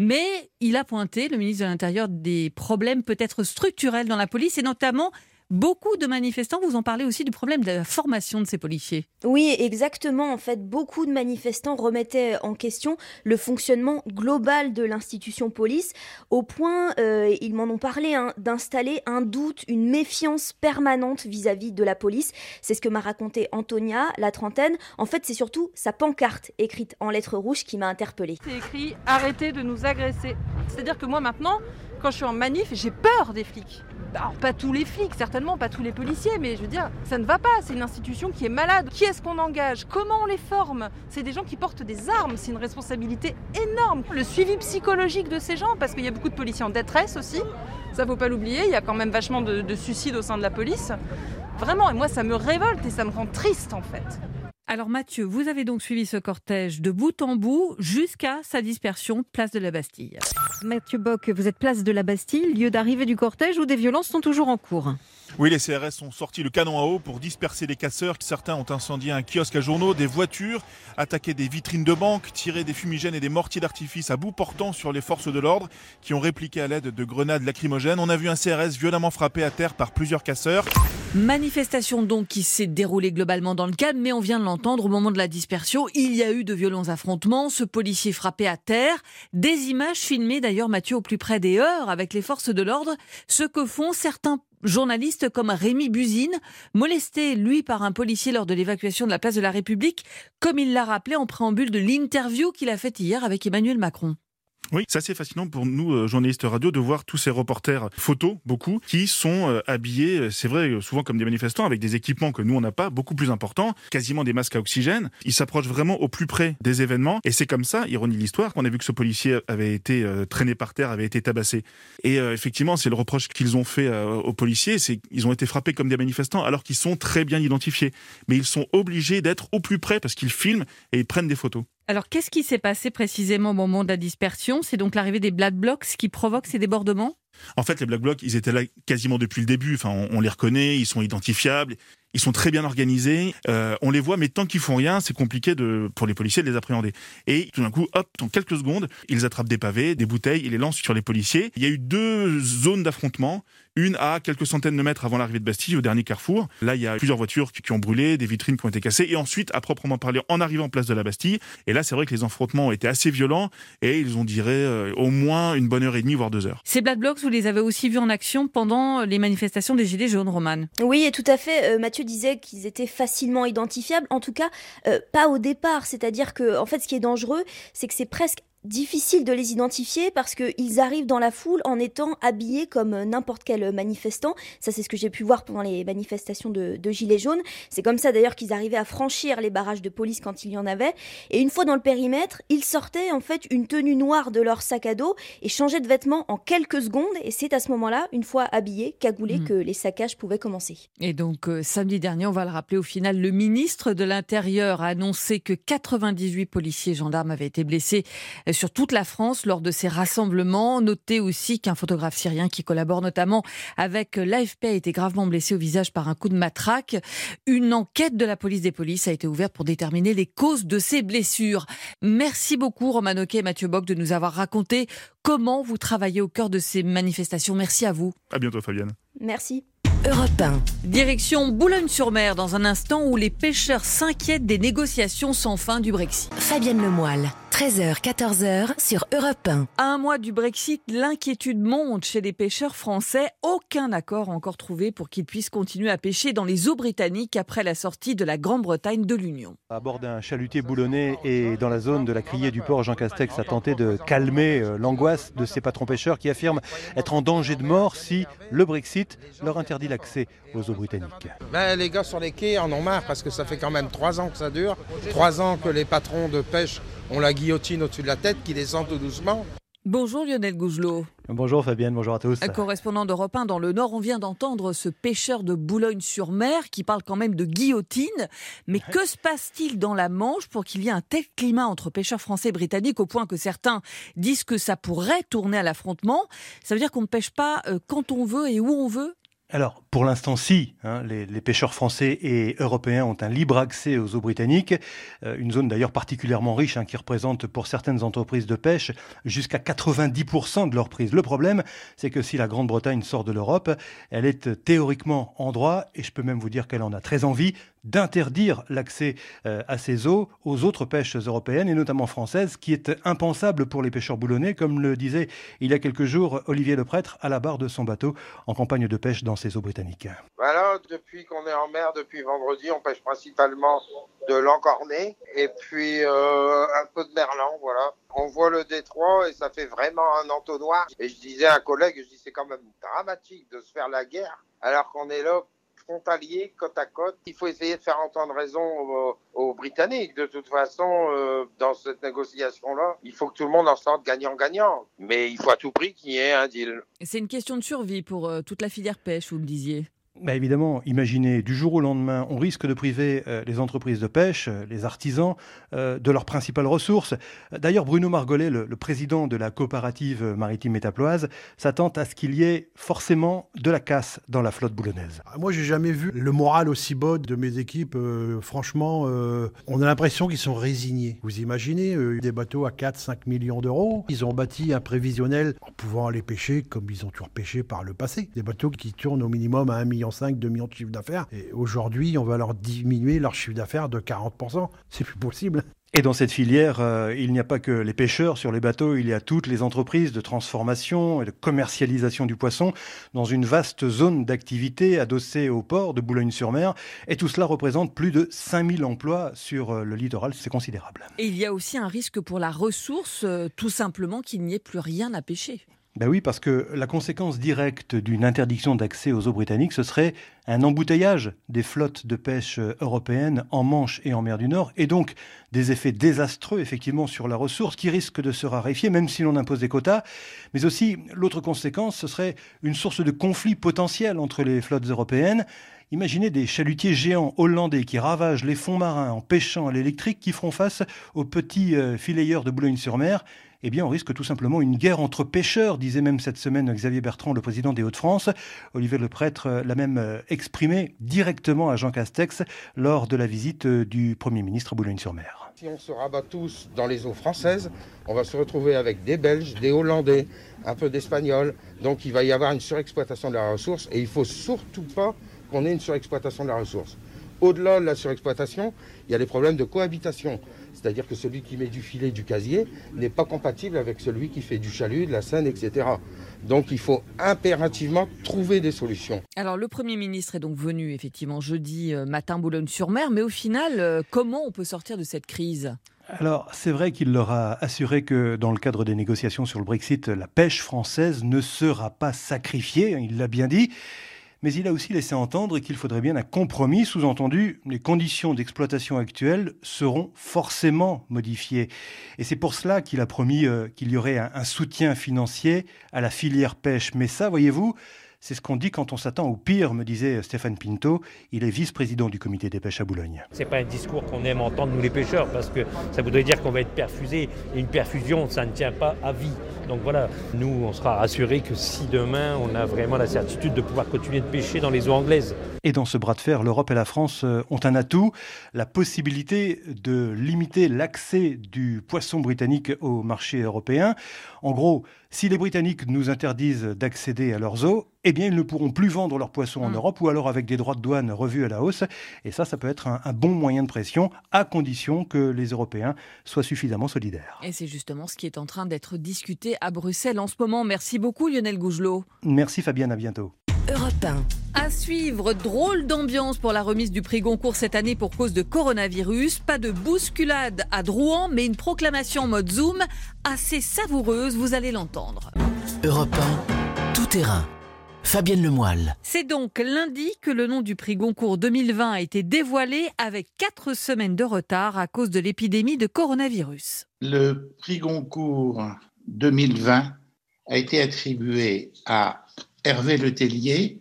Mais il a pointé, le ministre de l'Intérieur, des problèmes peut-être structurels dans la police et notamment Beaucoup de manifestants vous ont parlé aussi du problème de la formation de ces policiers. Oui, exactement. En fait, beaucoup de manifestants remettaient en question le fonctionnement global de l'institution police, au point, euh, ils m'en ont parlé, hein, d'installer un doute, une méfiance permanente vis-à-vis de la police. C'est ce que m'a raconté Antonia, la trentaine. En fait, c'est surtout sa pancarte écrite en lettres rouges qui m'a interpellée. C'est écrit Arrêtez de nous agresser. C'est-à-dire que moi maintenant, quand je suis en manif, j'ai peur des flics. Alors pas tous les flics, certainement pas tous les policiers, mais je veux dire, ça ne va pas, c'est une institution qui est malade. Qui est-ce qu'on engage? Comment on les forme? C'est des gens qui portent des armes, c'est une responsabilité énorme. Le suivi psychologique de ces gens, parce qu'il y a beaucoup de policiers en détresse aussi, ça faut pas l'oublier, il y a quand même vachement de, de suicides au sein de la police. Vraiment, et moi ça me révolte et ça me rend triste en fait. Alors Mathieu, vous avez donc suivi ce cortège de bout en bout jusqu'à sa dispersion place de la Bastille. Mathieu Bock, vous êtes place de la Bastille, lieu d'arrivée du cortège où des violences sont toujours en cours. Oui, les CRS ont sorti le canon à eau pour disperser les casseurs. Certains ont incendié un kiosque à journaux, des voitures, attaqué des vitrines de banques, tiré des fumigènes et des mortiers d'artifice à bout portant sur les forces de l'ordre qui ont répliqué à l'aide de grenades lacrymogènes. On a vu un CRS violemment frappé à terre par plusieurs casseurs. Manifestation donc qui s'est déroulée globalement dans le calme, mais on vient de l'entendre au moment de la dispersion. Il y a eu de violents affrontements, ce policier frappé à terre. Des images filmées d'ailleurs, Mathieu, au plus près des heures avec les forces de l'ordre. Ce que font certains journalistes comme Rémi Buzine, molesté, lui, par un policier lors de l'évacuation de la place de la République, comme il l'a rappelé en préambule de l'interview qu'il a faite hier avec Emmanuel Macron. Oui, c'est assez fascinant pour nous, euh, journalistes radio, de voir tous ces reporters photos, beaucoup, qui sont euh, habillés, euh, c'est vrai, souvent comme des manifestants, avec des équipements que nous, on n'a pas, beaucoup plus importants, quasiment des masques à oxygène. Ils s'approchent vraiment au plus près des événements. Et c'est comme ça, ironie de l'histoire, qu'on a vu que ce policier avait été traîné par terre, avait été tabassé. Et effectivement, c'est le reproche qu'ils ont fait aux policiers, c'est qu'ils ont été frappés comme des manifestants, alors qu'ils sont très bien identifiés. Mais ils sont obligés d'être au plus près parce qu'ils filment et ils prennent des photos. Alors, qu'est-ce qui s'est passé précisément au moment de la dispersion? C'est donc l'arrivée des Black Blocs qui provoque ces débordements? En fait, les Black Blocs, ils étaient là quasiment depuis le début. On, les reconnaît, ils sont identifiables, ils sont très bien organisés. Euh, on les voit, mais tant qu'ils font rien, c'est compliqué pour les policiers de les appréhender. Et tout d'un coup, hop, en quelques secondes, ils attrapent des pavés, des bouteilles, ils les lancent sur les policiers. Il y a eu deux zones d'affrontement. Une à quelques centaines de mètres avant l'arrivée de Bastille, au dernier carrefour. Là, il y a plusieurs voitures qui, ont brûlé, des vitrines qui ont été cassées. Et ensuite, à proprement parler, en arrivant en place de la Bastille. Et là, c'est vrai que les affrontements ont été assez violents et ils ont duré euh, au moins une bonne heure et demie, voire deux heures. Ces Black Blocs, vous les avez aussi vus en action pendant les manifestations des Gilets jaunes, Roman Oui, et tout à fait. Euh, Mathieu disait qu'ils étaient facilement identifiables. En tout cas, euh, pas au départ. C'est-à-dire que, en fait, ce qui est dangereux, c'est que c'est presque difficile de les identifier parce qu'ils arrivent dans la foule en étant habillés comme n'importe quel manifestant. Ça, c'est ce que j'ai pu voir pendant les manifestations de, Gilets jaunes. C'est comme ça d'ailleurs qu'ils arrivaient à franchir les barrages de police quand il y en avait. Et une fois dans le périmètre, ils sortaient en fait une tenue noire de leur sac à dos et changeaient de vêtements en quelques secondes. Et c'est à ce moment-là, une fois habillés, cagoulés, mmh. que les saccages pouvaient commencer. Et donc, euh, samedi dernier, on va le rappeler au final, le ministre de l'Intérieur a annoncé que 98 policiers et gendarmes avaient été blessés sur toute la France lors de ces rassemblements. Notez aussi qu'un photographe syrien qui collabore notamment avec l'AFP a été gravement blessé au visage par un coup de matraque. Une enquête de la police des polices a été ouverte pour déterminer les causes de ces blessures. Merci beaucoup Roman et Mathieu Bock de nous avoir raconté comment vous travaillez au cœur de ces manifestations. Merci à vous. À bientôt Fabienne. Merci. Europe Direction Boulogne-sur-Mer dans un instant où les pêcheurs s'inquiètent des négociations sans fin du Brexit. Fabienne Lemoyle. 13h, 14h sur Europe 1. À un mois du Brexit, l'inquiétude monte chez les pêcheurs français. Aucun accord encore trouvé pour qu'ils puissent continuer à pêcher dans les eaux britanniques après la sortie de la Grande-Bretagne de l'Union. À bord d'un chalutier boulonnais et dans la zone de la criée du port, Jean Castex a tenté de calmer euh, l'angoisse de ces patrons pêcheurs qui affirment être en danger de mort si le Brexit leur interdit l'accès aux eaux britanniques. Ben, les gars sur les quais en ont marre parce que ça fait quand même trois ans que ça dure. Trois ans que les patrons de pêche ont la guillotine au-dessus de la tête qui descend tout doucement. Bonjour Lionel Gougelot. Bonjour Fabienne, bonjour à tous. Correspondant d'Europe 1 dans le Nord, on vient d'entendre ce pêcheur de Boulogne-sur-Mer qui parle quand même de guillotine. Mais que se passe-t-il dans la Manche pour qu'il y ait un tel climat entre pêcheurs français et britanniques au point que certains disent que ça pourrait tourner à l'affrontement? Ça veut dire qu'on ne pêche pas euh, quand on veut et où on veut? Alors, pour l'instant, si. Hein, les, pêcheurs français et européens ont un libre accès aux eaux britanniques, euh, une zone d'ailleurs particulièrement riche hein, qui représente pour certaines entreprises de pêche jusqu'à 90% de leur prise. Le problème, c'est que si la Grande-Bretagne sort de l'Europe, elle est théoriquement en droit, et je peux même vous dire qu'elle en a très envie, d'interdire l'accès euh, à ces eaux aux autres pêches européennes et notamment françaises, qui est impensable pour les pêcheurs boulonnais, comme le disait il y a quelques jours Olivier Leprêtre à la barre de son bateau en campagne de pêche dans ces eaux britanniques. Voilà, depuis qu'on est en mer, depuis vendredi, on pêche principalement de l'encorné et puis euh, un peu de merlan, voilà. On voit le détroit et ça fait vraiment un entonnoir. Et je disais à un collègue, je dis c'est quand même dramatique de se faire la guerre alors qu'on est là côte à côte. Il faut essayer de faire entendre raison aux, Britanniques. De toute façon, euh, dans cette négociation-là, il faut que tout le monde en sorte gagnant-gagnant. Mais il faut à tout prix qu'il y ait un deal. C'est une question de survie pour euh, toute la filière pêche, vous me disiez. Bah évidemment, imaginez, du jour au lendemain, on risque de priver euh, les entreprises de pêche, euh, les artisans, euh, de leurs principales ressources. D'ailleurs, Bruno Margollet, le, président de la coopérative maritime métaploise, s'attend à ce qu'il y ait forcément de la casse dans la flotte boulonnaise. Ah, moi, j'ai jamais vu le moral aussi bas de mes équipes. franchement, on a l'impression qu'ils sont résignés. Vous imaginez, des bateaux à 4-5 millions d'euros, ils ont bâti un prévisionnel en pouvant aller pêcher comme ils ont toujours pêché par le passé. Des bateaux qui tournent au minimum à 1 million 5, 2 millions de chiffre d'affaires. Et aujourd'hui, on va leur diminuer leur chiffre d'affaires de 40%. C'est plus possible. Et dans cette filière, euh, il n'y a pas que les pêcheurs sur les bateaux, il y a toutes les entreprises de transformation et de commercialisation du poisson dans une vaste zone d'activité adossée au port de Boulogne-sur-Mer. Et tout cela représente plus de 5000 emplois sur euh, le littoral, c'est considérable. Et il y a aussi un risque pour la ressource, euh, tout simplement qu'il n'y ait plus rien à pêcher. Ben oui, parce que la conséquence directe d'une interdiction d'accès aux eaux britanniques, ce serait un embouteillage des flottes de pêche européennes en Manche et en mer du Nord, et donc des effets désastreux effectivement sur la ressource qui risque de se raréfier, même si l'on impose des quotas. Mais aussi, l'autre conséquence, ce serait une source de conflit potentiel entre les flottes européennes. Imaginez des chalutiers géants hollandais qui ravagent les fonds marins en pêchant à l'électrique, qui feront face aux petits euh, filayeurs de Boulogne-sur-Mer eh bien, on risque tout simplement une guerre entre pêcheurs, disait même cette semaine Xavier Bertrand, le président des Hauts-de-France. Olivier Le Prêtre euh, l'a même euh, exprimé directement à Jean Castex lors de la visite euh, du Premier ministre à Boulogne-sur-Mer. Si on se rabat tous dans les eaux françaises, on va se retrouver avec des Belges, des Hollandais, un peu d'Espagnols. Donc il va y avoir une surexploitation de la ressource et il ne faut surtout pas qu'on ait une surexploitation de la ressource. Au-delà de la surexploitation, il y a des problèmes de cohabitation. C'est-à-dire que celui qui met du filet du casier n'est pas compatible avec celui qui fait du chalut, de la Seine, etc. Donc il faut impérativement trouver des solutions. Alors le Premier ministre est donc venu effectivement jeudi euh, matin Boulogne-sur-Mer, mais au final, euh, comment on peut sortir de cette crise? Alors, c'est vrai qu'il leur a assuré que dans le cadre des négociations sur le Brexit, la pêche française ne sera pas sacrifiée, il l'a bien dit mais il a aussi laissé entendre qu'il faudrait bien un compromis, sous-entendu, les conditions d'exploitation actuelles seront forcément modifiées. Et c'est pour cela qu'il a promis euh, qu'il y aurait un soutien financier à la filière pêche. Mais ça, voyez-vous, c'est ce qu'on dit quand on s'attend au pire, me disait Stéphane Pinto. Il est vice-président du comité des pêches à Boulogne. C'est pas un discours qu'on aime entendre nous les pêcheurs parce que ça voudrait dire qu'on va être perfusé et une perfusion, ça ne tient pas à vie. Donc voilà, nous, on sera rassurés que si demain on a vraiment la certitude de pouvoir continuer de pêcher dans les eaux anglaises. Et dans ce bras de fer, l'Europe et la France euh, ont un atout, la possibilité de limiter l'accès du poisson britannique au marché européen. En gros, Si les Britanniques nous interdisent d'accéder à leurs eaux, eh bien, ils ne pourront plus vendre leurs poissons en Mm. Europe ou alors avec des droits de douane revus à la hausse. Et ça, ça peut être un, un bon moyen de pression à condition que les Européens soient suffisamment solidaires. Et c'est justement ce qui est en train d'être discuté à Bruxelles en ce moment. Merci beaucoup Lionel Gougelot. Merci Fabienne, à bientôt. Europe 1. À suivre, drôle d'ambiance pour la remise du prix Goncourt cette année pour cause de coronavirus. Pas de bousculade à Drouan, mais une proclamation en mode Zoom assez savoureuse, vous allez l'entendre. Europe 1, tout terrain. Fabienne Lemoyle. C'est donc lundi que le nom du prix Goncourt 2020 a été dévoilé avec quatre semaines de retard à cause de l'épidémie de coronavirus. Le prix Goncourt 2020 a été attribué à Hervé Letellier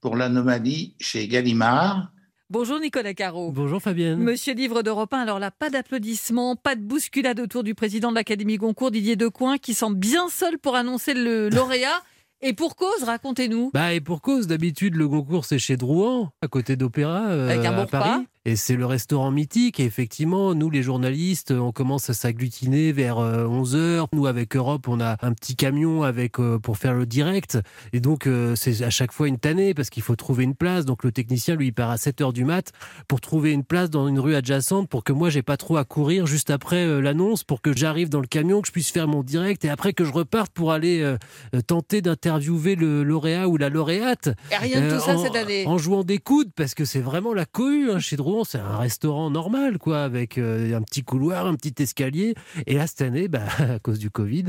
pour l'anomalie chez Gallimard. Bonjour Nicolas Caro. Bonjour Fabienne. Monsieur Livre d'Europe 1, alors là, pas d'applaudissements, pas de bousculade autour du président de l'Académie Goncourt, Didier Decoing, qui semble bien seul pour annoncer le lauréat. Et pour cause, racontez-nous. Bah et pour cause, d'habitude le concours c'est chez Drouan, à côté d'Opéra, euh, Avec un bon à Paris. repas. Et c'est le restaurant mythique. Et effectivement, nous les journalistes, on commence à s'agglutiner vers 11h. Nous avec Europe, on a un petit camion avec euh, pour faire le direct. Et donc euh, c'est à chaque fois une tannée parce qu'il faut trouver une place. Donc le technicien lui il part à 7h du mat pour trouver une place dans une rue adjacente pour que moi j'ai pas trop à courir juste après euh, l'annonce pour que j'arrive dans le camion, que je puisse faire mon direct et après que je reparte pour aller euh, euh, tenter d'interviewer le lauréat ou la lauréate. Et rien de tout ça en- cette année. En jouant des coudes, parce que c'est vraiment la cohue hein, chez C'est un restaurant normal, quoi, avec euh, un petit couloir, un petit escalier. Et là, cette année, bah, à cause du Covid,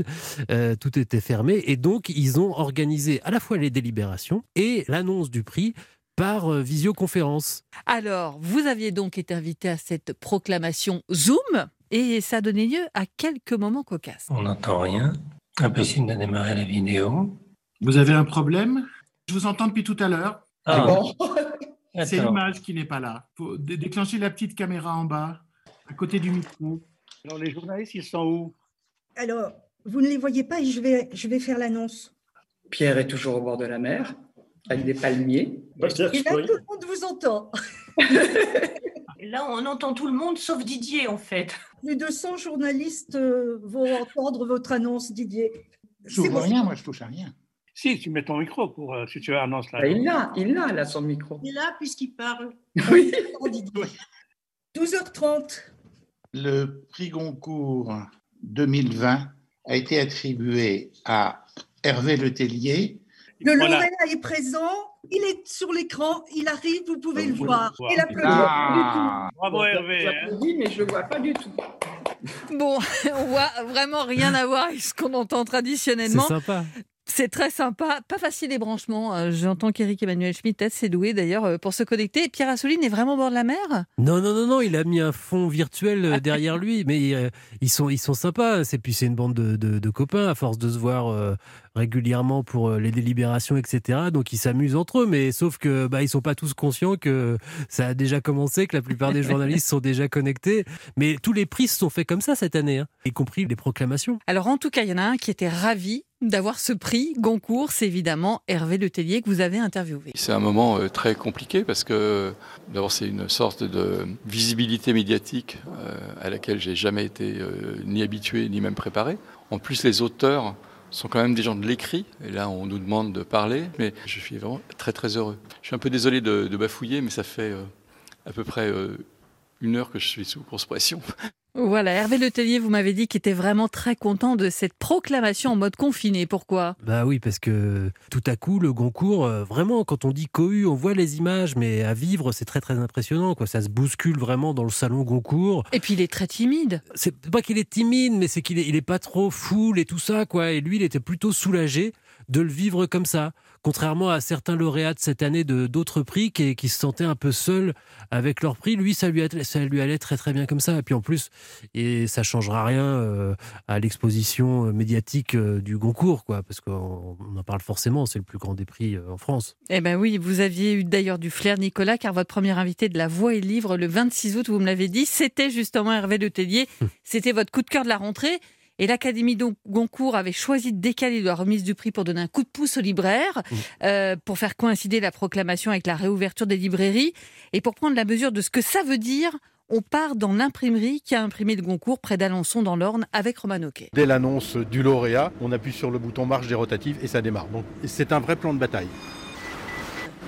euh, tout était fermé. Et donc, ils ont organisé à la fois les délibérations et l'annonce du prix par euh, visioconférence. Alors, vous aviez donc été invité à cette proclamation Zoom et ça a donné lieu à quelques moments cocasses. On n'entend rien. Impossible de démarrer la vidéo. Vous avez un problème? Je vous entends depuis tout à l'heure. Ah. C'est l'image qui n'est pas là. Faut dé- déclencher la petite caméra en bas, à côté du micro. Alors, les journalistes, ils sont où? Alors, vous ne les voyez pas et je vais, je vais faire l'annonce. Pierre est toujours au bord de la mer, avec des palmiers. Et là, tout le monde vous entend. Là, on entend tout le monde sauf Didier, en fait. Plus de 100 journalistes euh, vont entendre votre annonce, Didier. Je touche C'est à bon. rien, moi, je touche à rien. Si, tu mets ton micro pour euh, si tu annonces la. Bah, il l'a, il l'a, là, son micro. Il est là puisqu'il parle. Oui. 12h30. Le prix Goncourt 2020 a été attribué à Hervé Letellier. Le Voilà. lauréat est présent. Il est sur l'écran. Il arrive, vous pouvez le voir. le l'applaudir. Ah. Bravo Hervé. hein. J'applaudis, mais je le vois pas du tout. Bon, on voit vraiment rien à voir avec ce qu'on entend C'est traditionnellement. sympa. C'est très sympa, pas facile les branchements. Euh, J'entends qu'Éric Emmanuel Schmitt est assez doué d'ailleurs euh, pour se connecter. Pierre Assouline est vraiment au bord de la mer? Non, non, non, non, il a mis un fond virtuel euh, derrière lui, mais euh, ils sont, ils sont sympas. C'est puis c'est une bande de, de- de copains à force de se voir euh, régulièrement pour euh, les délibérations, etc. Donc ils s'amusent entre eux, mais sauf que bah ils sont pas tous conscients que ça a déjà commencé, que la plupart des journalistes sont déjà connectés. Mais tous les prix se sont faits comme ça cette année, hein, y compris les proclamations. Alors en tout cas, il y en a un qui était ravi d'avoir ce prix Goncourt, c'est évidemment Hervé Letellier que vous avez interviewé. C'est un moment euh, très compliqué parce que d'abord c'est une sorte de visibilité médiatique euh, à laquelle j'ai jamais été euh, ni habitué ni même préparé. En plus les auteurs sont quand même des gens de l'écrit et là on nous demande de parler mais je suis vraiment très très heureux. Je suis un peu désolé de, bafouiller mais ça fait à peu près une heure que je suis sous grosse pression. Voilà, Hervé Letellier, vous m'avez dit qu'il était vraiment très content de cette proclamation en mode confiné. Pourquoi? Bah oui, parce que tout à coup, le Goncourt, euh, vraiment, quand on dit cohue, on voit les images, mais à vivre, c'est très très impressionnant. Quoi. Ça se bouscule vraiment dans le salon Goncourt. Et puis il est très timide. C'est pas qu'il est timide, mais c'est qu'il est, il est pas trop foule et tout ça, quoi. Et lui, il était plutôt soulagé de le vivre comme ça. Contrairement à certains lauréats de cette année de d'autres prix qui, qui se sentaient un peu seuls avec leur prix, lui, ça lui, allait, ça lui allait très très bien comme ça. Et puis en plus, et ça changera rien euh, à l'exposition euh, médiatique euh, du Goncourt, quoi, parce qu'on on en parle forcément. C'est le plus grand des prix en France. Eh ben oui, vous aviez eu d'ailleurs du flair, Nicolas, car votre premier invité de La Voix et Livre le 26 août, vous me l'avez dit, c'était justement Hervé Letellier. C'était votre coup de cœur de la rentrée. Et l'Académie Goncourt avait choisi de décaler la remise du prix pour donner un coup de pouce aux libraires, euh, pour faire coïncider la proclamation avec la réouverture des librairies et pour prendre la mesure de ce que ça veut dire. On part dans l'imprimerie qui a imprimé le Goncourt près d'Alençon dans l'Orne avec Roman Hockey. Dès l'annonce du lauréat, on appuie sur le bouton marche des rotatives et ça démarre. Donc c'est un vrai plan de bataille.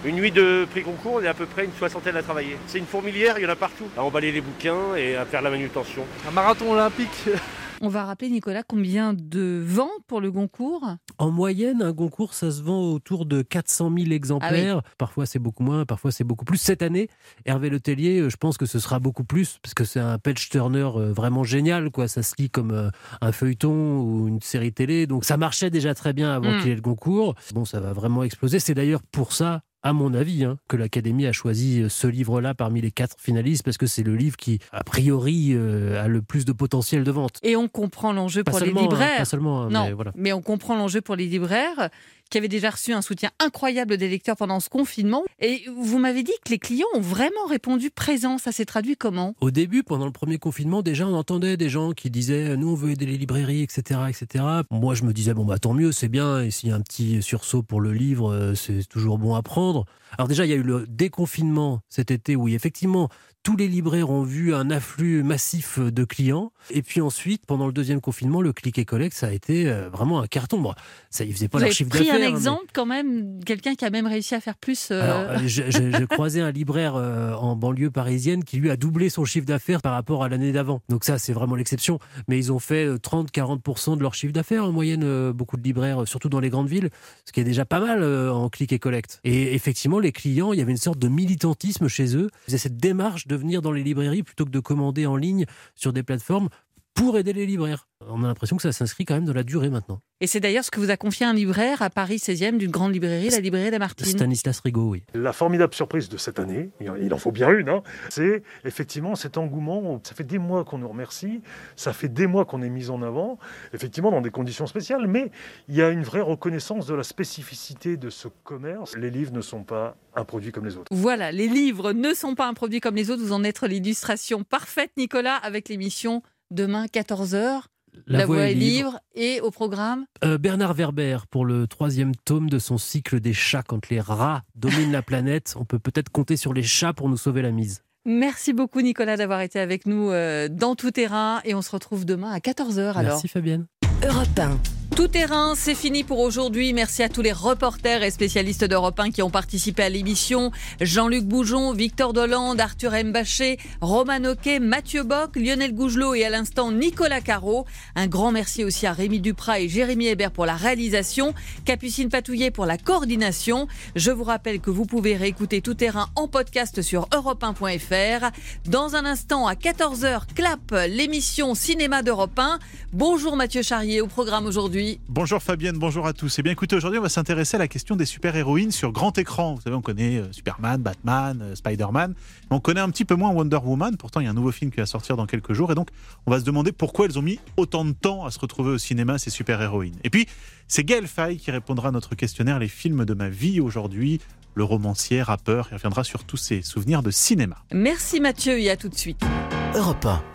Une nuit de prix concours, il y a à peu près une soixantaine à travailler. C'est une fourmilière, il y en a partout. À emballer les bouquins et à faire la manutention. Un marathon olympique On va rappeler, Nicolas, combien de ventes pour le Goncourt? En moyenne, un Goncourt, ça se vend autour de 400 000 exemplaires. Parfois, c'est beaucoup moins, parfois, c'est beaucoup plus. Cette année, Hervé Letellier, euh, je pense que ce sera beaucoup plus, parce que c'est un patch turner euh, vraiment génial. Quoi. Ça se lit comme euh, un feuilleton ou une série télé. Donc, ça marchait déjà très bien avant Mm. qu'il y ait le Goncourt. Bon, ça va vraiment exploser. C'est d'ailleurs pour ça à mon avis, hein, que l'Académie a choisi euh, ce livre-là parmi les quatre finalistes, parce que c'est le livre qui, a priori, euh, a le plus de potentiel de vente. Et on comprend l'enjeu pour seulement, les hein, libraires. pas seulement, hein, non, mais voilà. mais on comprend l'enjeu pour les libraires qui avaient déjà reçu un soutien incroyable des lecteurs pendant ce confinement. Et vous m'avez dit que les clients ont vraiment répondu présent. Ça s'est traduit comment? Au début, pendant le premier confinement, déjà, on entendait des gens qui disaient nous, on veut aider les librairies, etc., etc. Moi, je me disais bon, bah tant mieux, c'est bien. Et s'il y a un petit sursaut pour le livre, euh, c'est toujours bon à prendre. Alors déjà, il y a eu le déconfinement cet été où effectivement tous les libraires ont vu un afflux massif de clients. Et puis ensuite, pendant le deuxième confinement, le click et collect, ça a été euh, vraiment un carton. Bon, ça, ils faisaient pas Vous leur chiffre d'affaires. Mais- exemple quand même, quelqu'un qui a même réussi à faire plus. euh, alors, euh, je, je- je croisais un libraire euh, en banlieue parisienne qui lui a doublé son chiffre d'affaires par rapport à l'année d'avant. Donc ça, c'est vraiment l'exception. Mais ils ont fait euh, 30-40% de leur chiffre d'affaires en moyenne, euh, beaucoup de libraires, euh, surtout dans les grandes villes, ce qui est déjà pas mal euh, en click et collect. Et effectivement, les clients, il y avait une sorte de militantisme chez eux. Ils faisaient cette démarche de venir dans les librairies plutôt que de commander en ligne sur des plateformes pour aider les libraires. On a l'impression que ça s'inscrit quand même dans la durée maintenant. Et c'est d'ailleurs ce que vous a confié un libraire à Paris 16e d'une grande librairie, la librairie Lamartine. Stanislas Rigaud, oui. La formidable surprise de cette année, il en faut bien une, hein, c'est effectivement cet engouement. Ça fait des mois qu'on nous remercie, ça fait des mois qu'on est mis en avant, effectivement dans des conditions spéciales, mais il y a une vraie reconnaissance de la spécificité de ce commerce. Les livres ne sont pas un produit comme les autres. Voilà, les livres ne sont pas un produit comme les autres. Vous en êtes l'illustration parfaite, Nicolas, avec l'émission demain 14h. La, voix est libre. Et au programme Euh, Bernard Werber, pour le troisième tome de son cycle des chats, quand les rats dominent la planète, on peut peut-être compter sur les chats pour nous sauver la mise. Merci beaucoup, Nicolas, d'avoir été avec nous euh, dans Tout Terrain. Et on se retrouve demain à 14h. Alors. Merci Fabienne. Europe 1. Tout terrain, c'est fini pour aujourd'hui. Merci à tous les reporters et spécialistes d'Europe 1 qui ont participé à l'émission. Jean-Luc Boujon, Victor Dolande, Arthur Mbaché, Roman Hockey, Mathieu Bock, Lionel Gougelot et à l'instant Nicolas Caro. Un grand merci aussi à Rémi Duprat et Jérémy Hébert pour la réalisation, Capucine Patouillet pour la coordination. Je vous rappelle que vous pouvez réécouter Tout terrain en podcast sur europe1.fr. Dans un instant, à 14h, clap, l'émission Cinéma d'Europe 1. Bonjour Mathieu Charrier au programme aujourd'hui. Bonjour Fabienne, bonjour à tous. Eh bien écoutez, aujourd'hui on va s'intéresser à la question des super-héroïnes sur grand écran. Vous savez, on connaît euh, Superman, Batman, euh, Spider-Man. mais On connaît un petit peu moins Wonder Woman. Pourtant, il y a un nouveau film qui va sortir dans quelques jours. Et donc, on va se demander pourquoi elles ont mis autant de temps à se retrouver au cinéma, ces super-héroïnes. Et puis, c'est Gaël Faye qui répondra à notre questionnaire Les films de ma vie aujourd'hui. Le romancier, rappeur, il reviendra sur tous ses souvenirs de cinéma. Merci Mathieu et à tout de suite. Europe 1.